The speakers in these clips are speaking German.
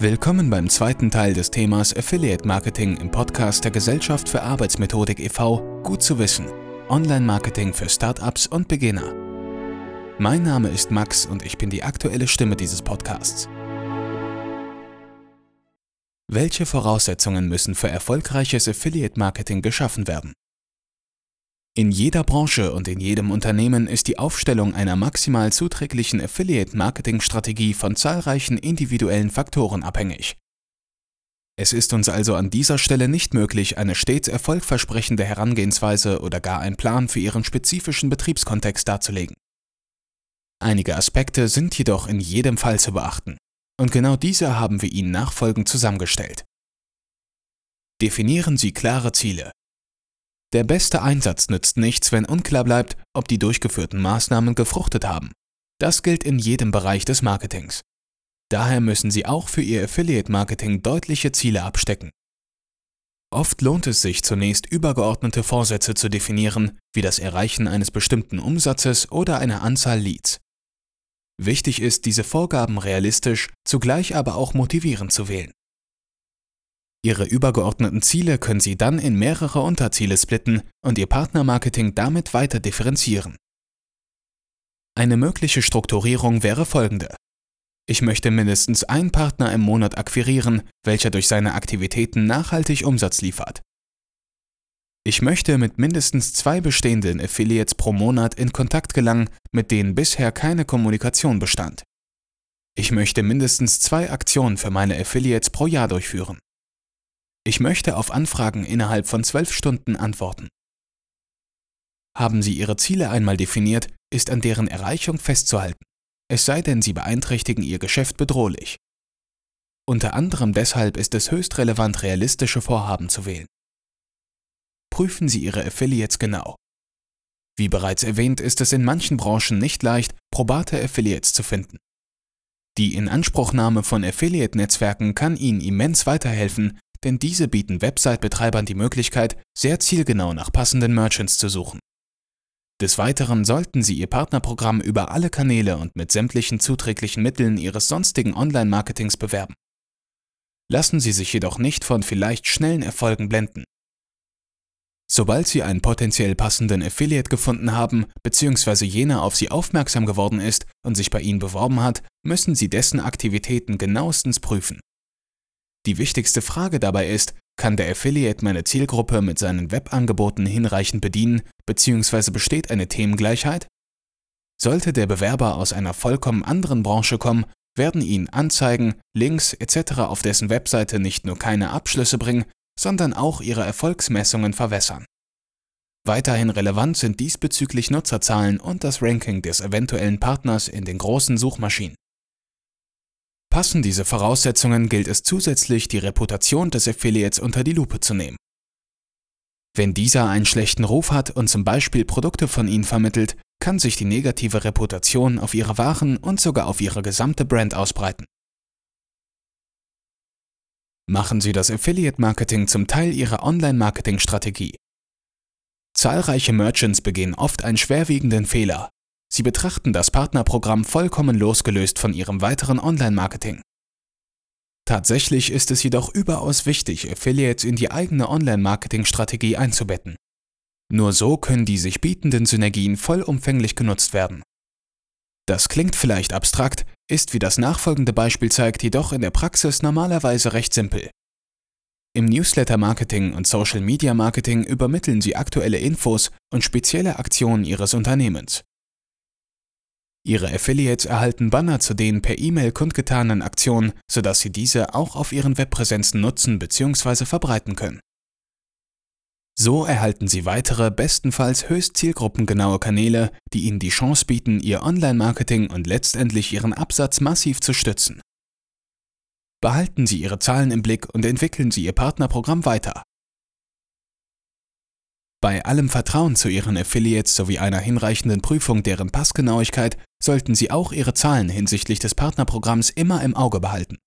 Willkommen beim zweiten Teil des Themas Affiliate Marketing im Podcast der Gesellschaft für Arbeitsmethodik e.V. Gut zu wissen. Online-Marketing für Startups und Beginner. Mein Name ist Max und ich bin die aktuelle Stimme dieses Podcasts. Welche Voraussetzungen müssen für erfolgreiches Affiliate Marketing geschaffen werden? In jeder Branche und in jedem Unternehmen ist die Aufstellung einer maximal zuträglichen Affiliate-Marketing-Strategie von zahlreichen individuellen Faktoren abhängig. Es ist uns also an dieser Stelle nicht möglich, eine stets erfolgversprechende Herangehensweise oder gar einen Plan für Ihren spezifischen Betriebskontext darzulegen. Einige Aspekte sind jedoch in jedem Fall zu beachten, und genau diese haben wir Ihnen nachfolgend zusammengestellt. Definieren Sie klare Ziele, der beste Einsatz nützt nichts, wenn unklar bleibt, ob die durchgeführten Maßnahmen gefruchtet haben. Das gilt in jedem Bereich des Marketings. Daher müssen Sie auch für Ihr Affiliate-Marketing deutliche Ziele abstecken. Oft lohnt es sich zunächst übergeordnete Vorsätze zu definieren, wie das Erreichen eines bestimmten Umsatzes oder einer Anzahl Leads. Wichtig ist, diese Vorgaben realistisch, zugleich aber auch motivierend zu wählen. Ihre übergeordneten Ziele können Sie dann in mehrere Unterziele splitten und Ihr Partnermarketing damit weiter differenzieren. Eine mögliche Strukturierung wäre folgende. Ich möchte mindestens einen Partner im Monat akquirieren, welcher durch seine Aktivitäten nachhaltig Umsatz liefert. Ich möchte mit mindestens zwei bestehenden Affiliates pro Monat in Kontakt gelangen, mit denen bisher keine Kommunikation bestand. Ich möchte mindestens zwei Aktionen für meine Affiliates pro Jahr durchführen. Ich möchte auf Anfragen innerhalb von zwölf Stunden antworten. Haben Sie Ihre Ziele einmal definiert, ist an deren Erreichung festzuhalten, es sei denn, sie beeinträchtigen Ihr Geschäft bedrohlich. Unter anderem deshalb ist es höchst relevant, realistische Vorhaben zu wählen. Prüfen Sie Ihre Affiliates genau. Wie bereits erwähnt, ist es in manchen Branchen nicht leicht, probate Affiliates zu finden. Die Inanspruchnahme von Affiliate-Netzwerken kann Ihnen immens weiterhelfen, denn diese bieten Website-Betreibern die Möglichkeit, sehr zielgenau nach passenden Merchants zu suchen. Des Weiteren sollten Sie Ihr Partnerprogramm über alle Kanäle und mit sämtlichen zuträglichen Mitteln Ihres sonstigen Online-Marketings bewerben. Lassen Sie sich jedoch nicht von vielleicht schnellen Erfolgen blenden. Sobald Sie einen potenziell passenden Affiliate gefunden haben, bzw. jener auf Sie aufmerksam geworden ist und sich bei Ihnen beworben hat, müssen Sie dessen Aktivitäten genauestens prüfen. Die wichtigste Frage dabei ist, kann der Affiliate meine Zielgruppe mit seinen Webangeboten hinreichend bedienen bzw. besteht eine Themengleichheit? Sollte der Bewerber aus einer vollkommen anderen Branche kommen, werden ihn Anzeigen, Links etc. auf dessen Webseite nicht nur keine Abschlüsse bringen, sondern auch ihre Erfolgsmessungen verwässern. Weiterhin relevant sind diesbezüglich Nutzerzahlen und das Ranking des eventuellen Partners in den großen Suchmaschinen. Passen diese Voraussetzungen, gilt es zusätzlich, die Reputation des Affiliates unter die Lupe zu nehmen. Wenn dieser einen schlechten Ruf hat und zum Beispiel Produkte von Ihnen vermittelt, kann sich die negative Reputation auf Ihre Waren und sogar auf Ihre gesamte Brand ausbreiten. Machen Sie das Affiliate-Marketing zum Teil Ihrer Online-Marketing-Strategie. Zahlreiche Merchants begehen oft einen schwerwiegenden Fehler, Sie betrachten das Partnerprogramm vollkommen losgelöst von Ihrem weiteren Online-Marketing. Tatsächlich ist es jedoch überaus wichtig, Affiliates in die eigene Online-Marketing-Strategie einzubetten. Nur so können die sich bietenden Synergien vollumfänglich genutzt werden. Das klingt vielleicht abstrakt, ist wie das nachfolgende Beispiel zeigt jedoch in der Praxis normalerweise recht simpel. Im Newsletter-Marketing und Social-Media-Marketing übermitteln Sie aktuelle Infos und spezielle Aktionen Ihres Unternehmens. Ihre Affiliates erhalten Banner zu den per E-Mail kundgetanen Aktionen, sodass Sie diese auch auf Ihren Webpräsenzen nutzen bzw. verbreiten können. So erhalten Sie weitere, bestenfalls höchst zielgruppengenaue Kanäle, die Ihnen die Chance bieten, Ihr Online-Marketing und letztendlich Ihren Absatz massiv zu stützen. Behalten Sie Ihre Zahlen im Blick und entwickeln Sie Ihr Partnerprogramm weiter. Bei allem Vertrauen zu Ihren Affiliates sowie einer hinreichenden Prüfung deren Passgenauigkeit sollten Sie auch Ihre Zahlen hinsichtlich des Partnerprogramms immer im Auge behalten.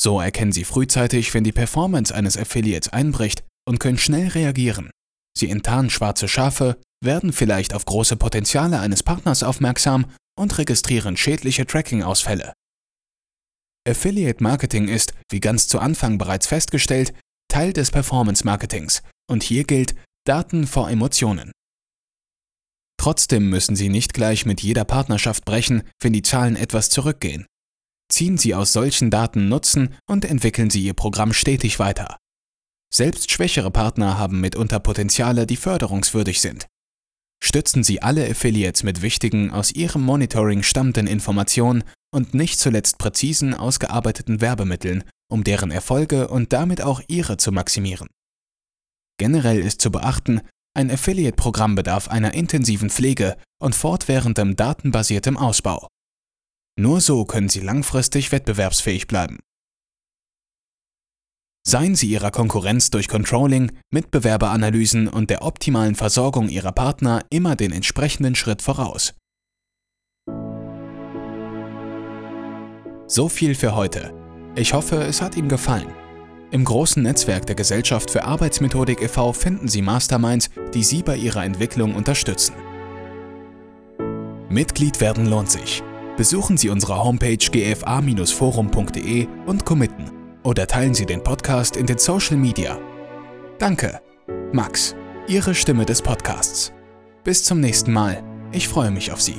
So erkennen Sie frühzeitig, wenn die Performance eines Affiliates einbricht und können schnell reagieren. Sie enttarnen schwarze Schafe, werden vielleicht auf große Potenziale eines Partners aufmerksam und registrieren schädliche Tracking-Ausfälle. Affiliate Marketing ist, wie ganz zu Anfang bereits festgestellt, Teil des Performance Marketings und hier gilt Daten vor Emotionen. Trotzdem müssen Sie nicht gleich mit jeder Partnerschaft brechen, wenn die Zahlen etwas zurückgehen. Ziehen Sie aus solchen Daten Nutzen und entwickeln Sie Ihr Programm stetig weiter. Selbst schwächere Partner haben mitunter Potenziale, die förderungswürdig sind. Stützen Sie alle Affiliates mit wichtigen, aus Ihrem Monitoring stammenden Informationen und nicht zuletzt präzisen, ausgearbeiteten Werbemitteln, um deren Erfolge und damit auch Ihre zu maximieren. Generell ist zu beachten, ein Affiliate-Programm bedarf einer intensiven Pflege und fortwährendem datenbasiertem Ausbau. Nur so können Sie langfristig wettbewerbsfähig bleiben. Seien Sie Ihrer Konkurrenz durch Controlling, Mitbewerberanalysen und der optimalen Versorgung Ihrer Partner immer den entsprechenden Schritt voraus. So viel für heute. Ich hoffe, es hat Ihnen gefallen. Im großen Netzwerk der Gesellschaft für Arbeitsmethodik e.V. finden Sie Masterminds, die Sie bei Ihrer Entwicklung unterstützen. Mitglied werden lohnt sich. Besuchen Sie unsere Homepage gfa-forum.de und committen oder teilen Sie den Podcast in den Social Media. Danke. Max, Ihre Stimme des Podcasts. Bis zum nächsten Mal. Ich freue mich auf Sie.